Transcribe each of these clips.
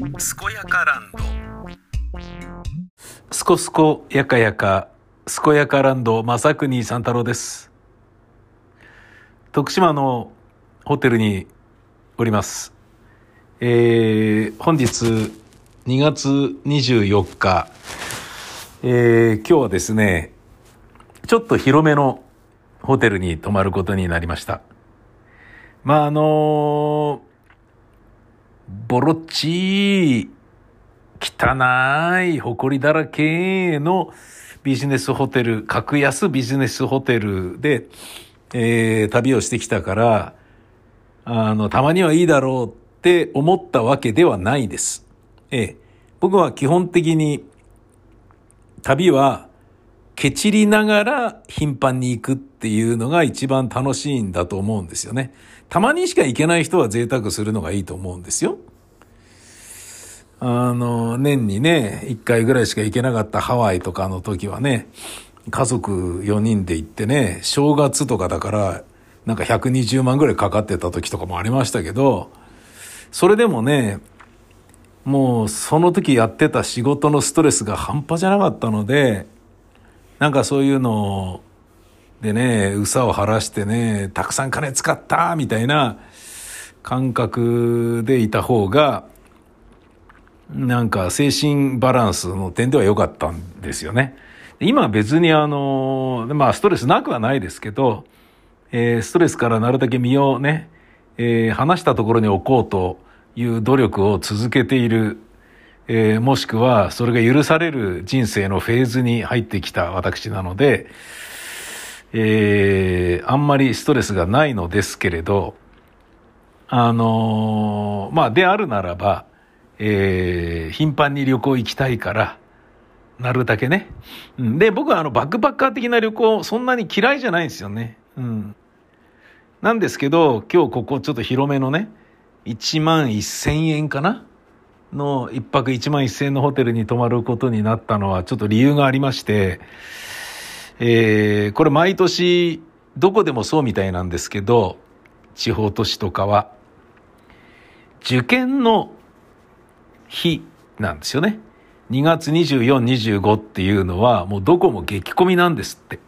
健やかランドすこすこやかやか、すこやかランド、正国三太郎です。徳島のホテルにおります。えー、本日2月24日、えー、今日はですね、ちょっと広めのホテルに泊まることになりました。まあ、あのボロっちい、汚い、埃だらけのビジネスホテル、格安ビジネスホテルで、えー旅をしてきたから、あの、たまにはいいだろうって思ったわけではないです。ええ僕は基本的に、旅は、ケチりながら頻繁に行くっていうのが一番楽しいんだと思うんですよね。たまにしか行けない人は贅沢するのがいいと思うんですよ。あの、年にね、1回ぐらいしか行けなかったハワイとかの時はね、家族4人で行ってね、正月とかだから、なんか120万ぐらいかかってた時とかもありましたけど、それでもね、もうその時やってた仕事のストレスが半端じゃなかったので、なんかそういうのでね、うさを晴らしてね、たくさん金使ったみたいな感覚でいた方が、なんか精神バランスの点では良かったんですよね。今別にあの、まあストレスなくはないですけど、えーストレスからなるだけ身をね、えー離したところに置こうという努力を続けている、えーもしくはそれが許される人生のフェーズに入ってきた私なので、えーあんまりストレスがないのですけれど、あのまあ、であるならば、えー頻繁に旅行行きたいから、なるだけね。うんで、僕はあの、バックパッカー的な旅行、そんなに嫌いじゃないんですよね。うん。なんですけど、今日ここちょっと広めのね、1万1000円かな？の、一泊1万1000円のホテルに泊まることになったのは、ちょっと理由がありまして、えーこれ毎年、どこでもそうみたいなんですけど、地方都市とかは、受験の日なんですよね。2月24、25っていうのはもうどこも激混みなんですって。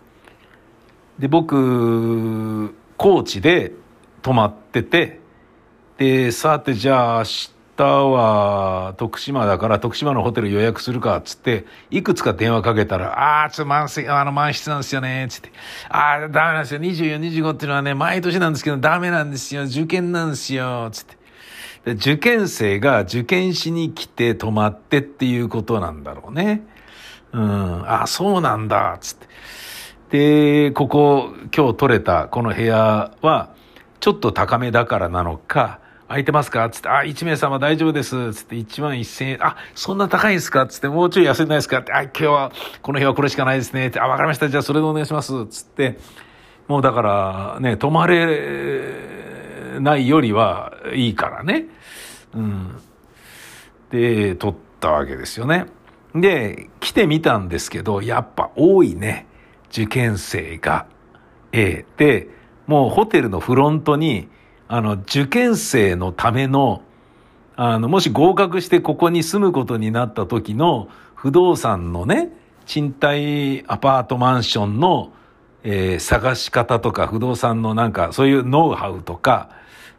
で、僕、高知で泊まってて、で、さてじゃあ明日は徳島だから徳島のホテル予約するかっつって、いくつか電話かけたら、あー、ちょっと満席、あの満室なんですよね、つって。あー、ダメなんですよ。24、25っていうのはね、毎年なんですけどダメなんですよ。受験なんですよ、つって。で受験生が受験しに来て泊まってっていうことなんだろうね。うん。あ、そうなんだ、つって。で、ここ、今日取れたこの部屋は、ちょっと高めだからなのか、空いてますか？つって、あ、1名様大丈夫です。つって、1万1000円。あ、そんな高いんですか？つって、もうちょい安いないですか？って、あ、今日は、この部屋はこれしかないですね。って、あ、わかりました。じゃあそれでお願いします。つって、もうだから、ね、泊まれないよりはいいからね。うん。で、撮ったわけですよね。で、来てみたんですけど、やっぱ多いね。受験生が。ええで、もうホテルのフロントに、あの、受験生のための、あの、もし合格してここに住むことになった時の不動産のね、賃貸アパートマンションの、えー探し方とか不動産のなんかそういうノウハウとか、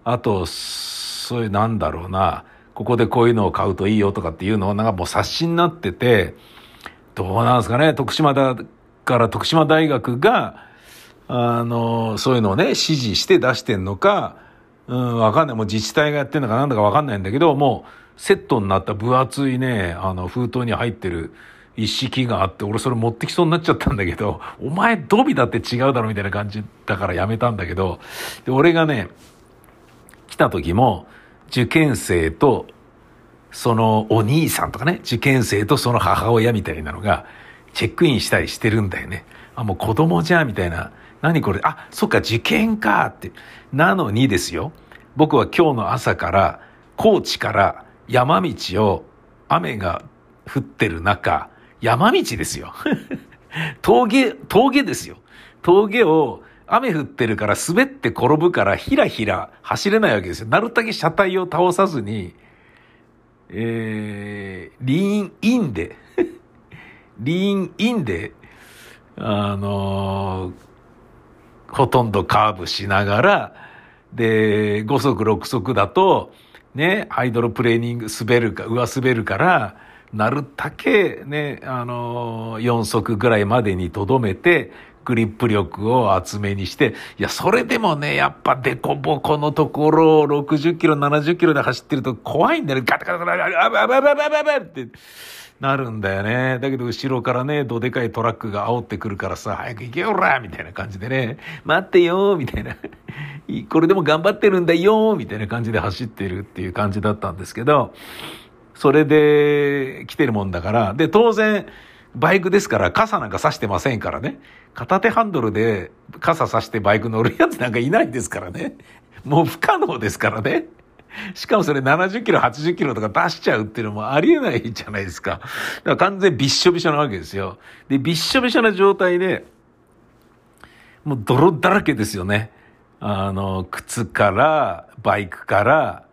あと、そういうなんだろうな、ここでこういうのを買うといいよとかっていうのはなんかもう冊子になってて、どうなんですかね、徳島だから徳島大学が、あの、そういうのをね、指示して出してんのか、うん、わかんない。もう自治体がやってんのかなんだかわかんないんだけど、もうセットになった分厚いね、あの、封筒に入ってる一式があって、俺それ持ってきそうになっちゃったんだけど、お前ドビだって違うだろみたいな感じだからやめたんだけど、で俺がね、来た時も、受験生と、そのお兄さんとかね、受験生とその母親みたいなのが、チェックインしたりしてるんだよね。あ、もう子供じゃみたいな。何これ？あ、そっか、受験かって。なのにですよ。僕は今日の朝から、高知から山道を雨が降ってる中、山道ですよ。峠、峠ですよ。峠を雨降ってるから滑って転ぶからひらひら走れないわけですよ。なるだけ車体を倒さずに、えー、リーンインで、リーンインで、あのー、ほとんどカーブしながら、で、5速6速だと、ね、ハイドロプレーニング滑るか、上滑るから、なるだけね、あのー、4速ぐらいまでにとどめて、グリップ力を厚めにして、いや、それでもね、やっぱデコボコのところを60キロ、70キロで走ってると怖いんだよね。ガタガタガタガタ、あばばばばばばってなるんだよね。だけど後ろからね、どでかいトラックが煽ってくるからさ、早く行けよらみたいな感じでね、待ってよみたいな。これでも頑張ってるんだよみたいな感じで走ってるっていう感じだったんですけど、それで来てるもんだから、で、当然、バイクですから傘なんか差してませんからね。片手ハンドルで傘差してバイク乗るやつ なんかいないですからね。もう不可能ですからね。しかもそれ70キロ、80キロとか出しちゃうっていうのもありえないじゃないですか。だから完全びっしょびしょなわけですよ。で、びっしょびしょな状態で、もう泥だらけですよね。あの、靴から、バイクから、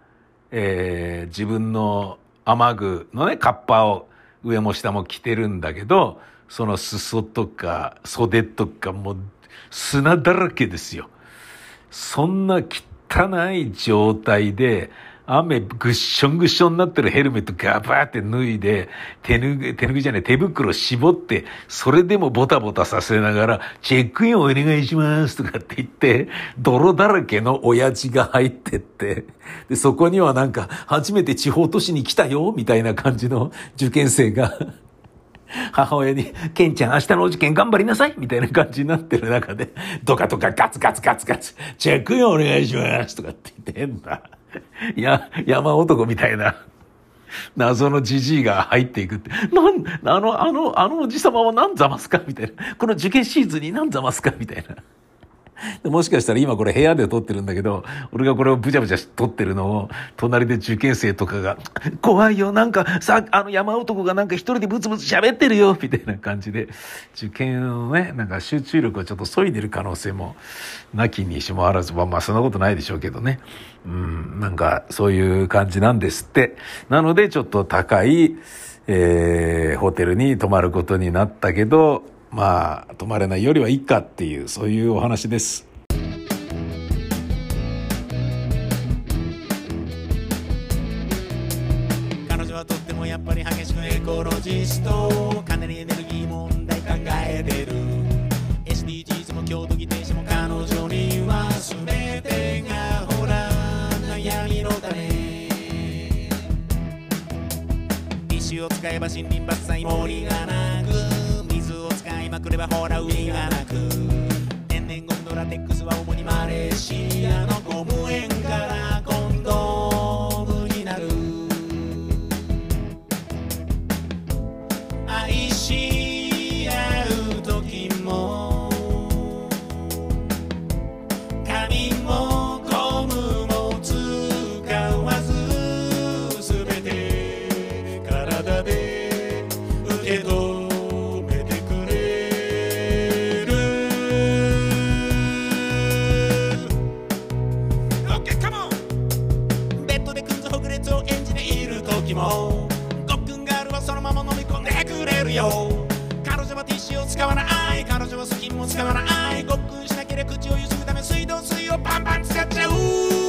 えー、自分の雨具のね、カッパを上も下も着てるんだけど、その裾とか袖とかもう砂だらけですよ。そんな汚い状態で、雨ぐっしょんぐっしょんになってるヘルメットガバーって脱いで、手ぬぐ、手ぬぐじゃない、手袋絞って、それでもボタボタさせながら、チェックインお願いしますとかって言って、泥だらけの親父が入ってって、で、そこにはなんか、初めて地方都市に来たよ、みたいな感じの受験生が母親に、ケンちゃん明日のお受験頑張りなさいみたいな感じになってる中で、ドカドカガツガツガツガツ、チェックインお願いしますとかって言って変な。や、山男みたいな、謎のじじいが入っていくって。なん、あの、あの、あのおじさまは何ざますかみたいな。この受験シーズンに何ざますかみたいな。もしかしたら今これ部屋で撮ってるんだけど、俺がこれをブチャブチャ撮ってるのを、隣で受験生とかが、怖いよ、なんか、さ、あの山男がなんか一人でブツブツ喋ってるよ、みたいな感じで、受験のね、なんか集中力をちょっと削いでる可能性も、なきにしもあらず、まあまあそんなことないでしょうけどね。うん、なんかそういう感じなんですって。なのでちょっと高い、えー、ホテルに泊まることになったけど、まあ、泊まれないよりはいいかっていう、そういうお話です。彼女はとってもやっぱり激しくエコロジストかなりエネルギー問題考えてる SDGs も郷土議定書も彼女には全てがほら悩みの種石を使えば森林伐採森がなくまくればほら海がなく。天然ゴンドラテックスは主にマレーシアのゴム園から今度。時もごっくんガールはそのまま飲み込んでくれるよ。彼女はティッシュを使わない。彼女はスキンも使わない。ごっくんしなければ口をゆすぐため水道水をパンパン使っちゃう。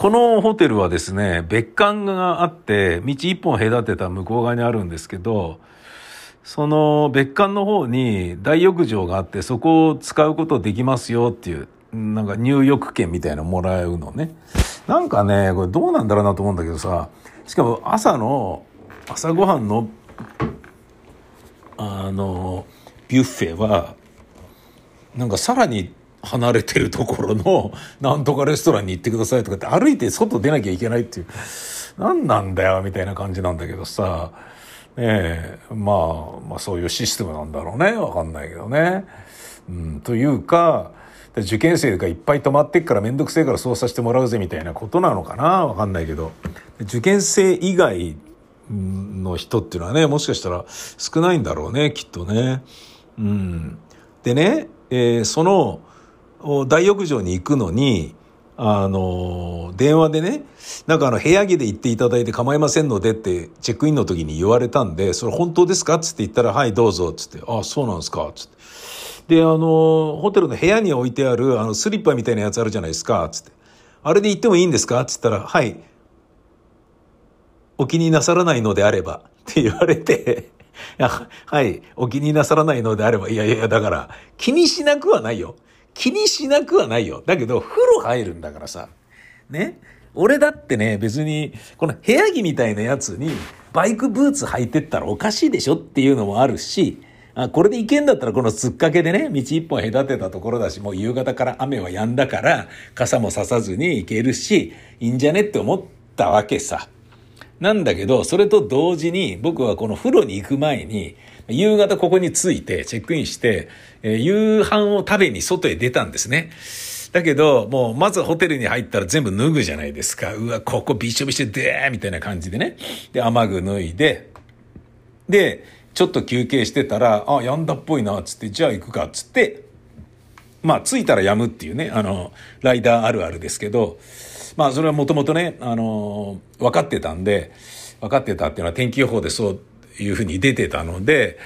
このホテルはですね、別館があって、道一本隔てた向こう側にあるんですけど、その別館の方に大浴場があって、そこを使うことできますよっていう、なんか入浴券みたいなのもらうのね。なんかね、これどうなんだろうなと思うんだけどさ、しかも朝の、朝ごはんの、あの、ビュッフェは、なんかさらに離れてるところの、なんとかレストランに行ってくださいとかって歩いて外出なきゃいけないっていう、何なんだよ、みたいな感じなんだけどさ、ねえ、まあ、まあそういうシステムなんだろうね。わかんないけどね。うん、というか、受験生がいっぱい泊まってっから面倒くせえからそうさせてもらうぜみたいなことなのかなわかんないけど。受験生以外の人っていうのはね、もしかしたら少ないんだろうね、きっとね。うん。でね、えー、その、大浴場に行くのに、あの、電話でね、なんかあの、部屋着で行っていただいて構いませんのでって、チェックインの時に言われたんで、それ本当ですか？つって言ったら、はい、どうぞ、つって、あ、そうなんですか、つって。で、あの、ホテルの部屋に置いてある、あの、スリッパみたいなやつあるじゃないですか、つって。あれで行ってもいいんですか？つったら、はい、お気になさらないのであれば、って言われて、はい、お気になさらないのであれば、いやいや、だから、気にしなくはないよ。気にしなくはないよ。だけど、風呂入るんだからさ。ね。俺だってね、別に、この部屋着みたいなやつに、バイクブーツ履いてったらおかしいでしょっていうのもあるし、あこれで行けんだったらこの突っかけでね、道一本隔てたところだし、もう夕方から雨は止んだから、傘もささずに行けるし、いいんじゃねって思ったわけさ。なんだけど、それと同時に僕はこの風呂に行く前に、夕方ここに着いて、チェックインして、えー、夕飯を食べに外へ出たんですね。だけど、もう、まずホテルに入ったら全部脱ぐじゃないですか。うわ、ここびしょびしょでーみたいな感じでね。で、雨具脱いで、で、ちょっと休憩してたら、あ、やんだっぽいな、つって、じゃあ行くか、つって、まあ、着いたらやむっていうね、あの、ライダーあるあるですけど、まあ、それはもともとね、あの、分かってたんで、分かってたっていうのは天気予報でそういうふうに出てたので、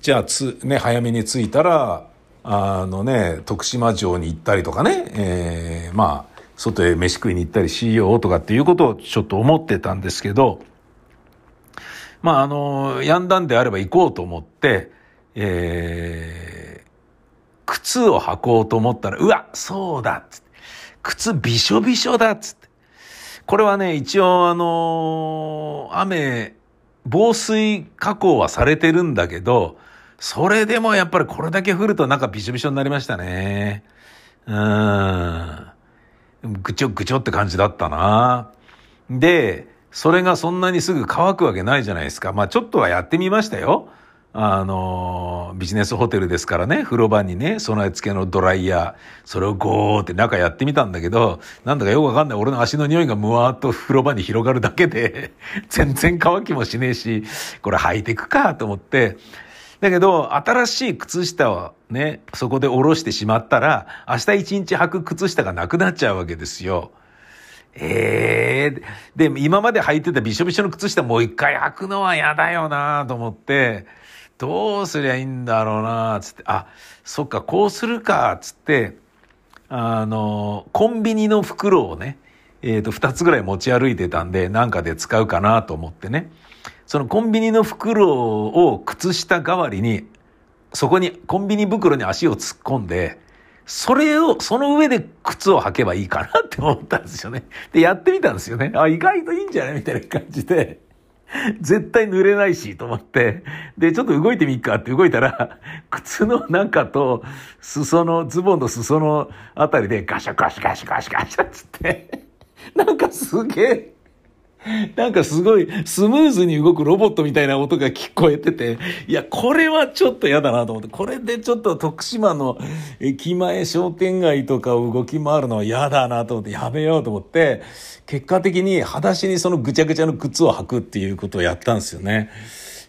じゃあつ、ね、早めに着いたら、あのね、徳島城に行ったりとかね、えー、まあ、外へ飯食いに行ったりしようとかっていうことをちょっと思ってたんですけど、まあ、あの、やんだんであれば行こうと思って、えー、靴を履こうと思ったら、うわ、そうだっつって、靴びしょびしょだっつって。これはね、一応あの、雨、防水加工はされてるんだけど、それでもやっぱりこれだけ降るとなんかびしょびしょになりましたね。うん。ぐちょぐちょって感じだったな。で、それがそんなにすぐ乾くわけないじゃないですか。まあちょっとはやってみましたよ。あの、ビジネスホテルですからね、風呂場にね、備え付けのドライヤー、それをゴーって中やってみたんだけど、なんだかよくわかんない。俺の足の匂いがむわーっと風呂場に広がるだけで、全然乾きもしねえし、これ履いていくかと思って、だけど、新しい靴下をね、そこで下ろしてしまったら、明日一日履く靴下がなくなっちゃうわけですよ。ええー、で、今まで履いてたびしょびしょの靴下もう一回履くのは嫌だよなと思って、どうすりゃいいんだろうなつって、あ、そっか、こうするか、つって、あの、コンビニの袋をね、えっ、ー、と、二つぐらい持ち歩いてたんで、なんかで使うかなと思ってね。そのコンビニの袋を靴下代わりに、そこに、コンビニ袋に足を突っ込んで、それを、その上で靴を履けばいいかなって思ったんですよね。で、やってみたんですよね。あ、意外といいんじゃないみたいな感じで。絶対濡れないしと思って、で、ちょっと動いてみっかって動いたら、靴の中と、裾の、ズボンの裾のあたりでガシャガシャガシャガシャガシャっつって、なんかすげえ、なんかすごいスムーズに動くロボットみたいな音が聞こえてて、いや、これはちょっと嫌だなと思って、これでちょっと徳島の駅前商店街とかを動き回るのは嫌だなと思って、やめようと思って、結果的に裸足にそのぐちゃぐちゃの靴を履くっていうことをやったんですよね。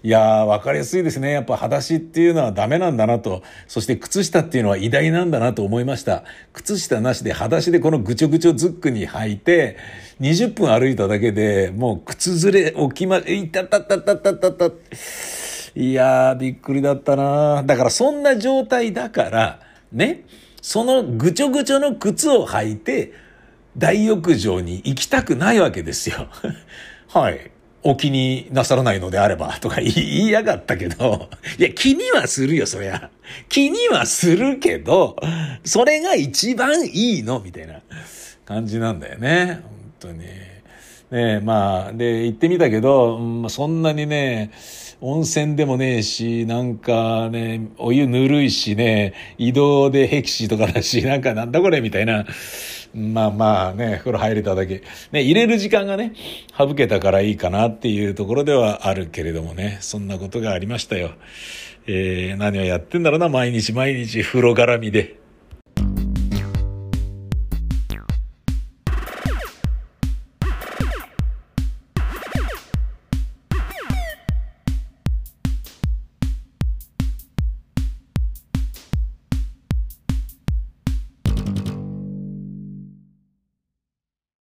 いやー、わかりやすいですね。やっぱ裸足っていうのはダメなんだなと、そして靴下っていうのは偉大なんだなと思いました。靴下なしで裸足でこのぐちょぐちょズックに履いて、20分歩いただけでもう靴ずれ起きま、いたたたたたたた。いやー、びっくりだったなだからそんな状態だから、ね、そのぐちょぐちょの靴を履いて、大浴場に行きたくないわけですよ。はい。お気になさらないのであれば、とか言いやがったけど、いや、気にはするよ、そりゃ。気にはするけど、それが一番いいの、みたいな感じなんだよね。本当に。ねまあ、で、行ってみたけど、うん、そんなにね、温泉でもねえし、なんかね、お湯ぬるいしね、移動でヘキシとかだし、なんかなんだこれみたいな。まあまあね、風呂入れただけ。ね、入れる時間がね、省けたからいいかなっていうところではあるけれどもね、そんなことがありましたよ。えー、何をやってんだろうな、毎日毎日風呂絡みで。